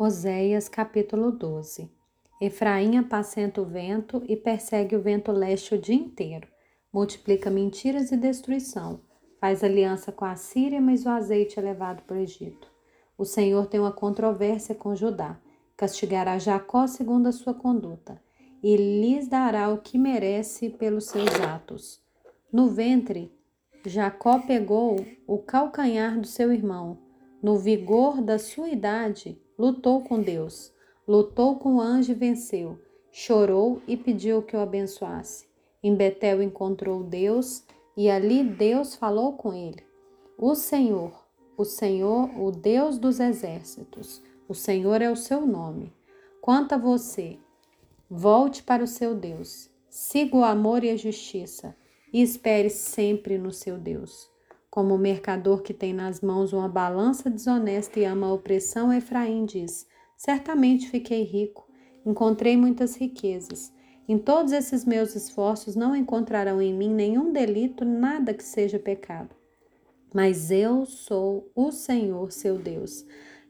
Oséias capítulo 12 Efraim apacenta o vento e persegue o vento leste o dia inteiro. Multiplica mentiras e destruição. Faz aliança com a Síria, mas o azeite é levado para o Egito. O Senhor tem uma controvérsia com Judá. Castigará Jacó segundo a sua conduta, e lhes dará o que merece pelos seus atos. No ventre, Jacó pegou o calcanhar do seu irmão. No vigor da sua idade, lutou com Deus, lutou com o anjo e venceu, chorou e pediu que o abençoasse. Em Betel encontrou Deus e ali Deus falou com ele. O Senhor, o Senhor, o Deus dos exércitos, o Senhor é o seu nome. Quanto a você, volte para o seu Deus, siga o amor e a justiça e espere sempre no seu Deus. Como o mercador que tem nas mãos uma balança desonesta e ama a opressão, Efraim diz: Certamente fiquei rico, encontrei muitas riquezas. Em todos esses meus esforços não encontrarão em mim nenhum delito, nada que seja pecado. Mas eu sou o Senhor, seu Deus,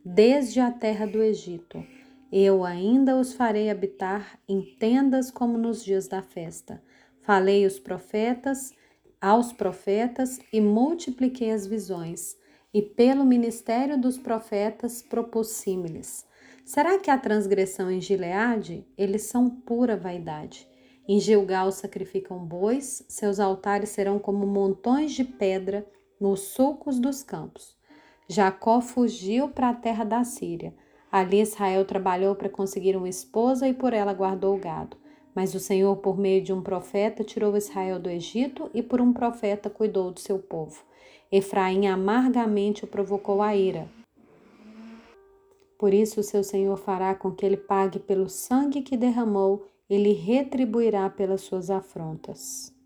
desde a terra do Egito. Eu ainda os farei habitar em tendas como nos dias da festa. Falei os profetas aos profetas e multipliquei as visões, e pelo ministério dos profetas propus símiles. Será que a transgressão em Gileade? Eles são pura vaidade. Em Gilgal sacrificam bois, seus altares serão como montões de pedra nos sulcos dos campos. Jacó fugiu para a terra da Síria. Ali Israel trabalhou para conseguir uma esposa e por ela guardou o gado. Mas o Senhor, por meio de um profeta, tirou Israel do Egito e por um profeta cuidou do seu povo. Efraim amargamente o provocou a ira. Por isso, o seu Senhor fará com que ele pague pelo sangue que derramou e lhe retribuirá pelas suas afrontas.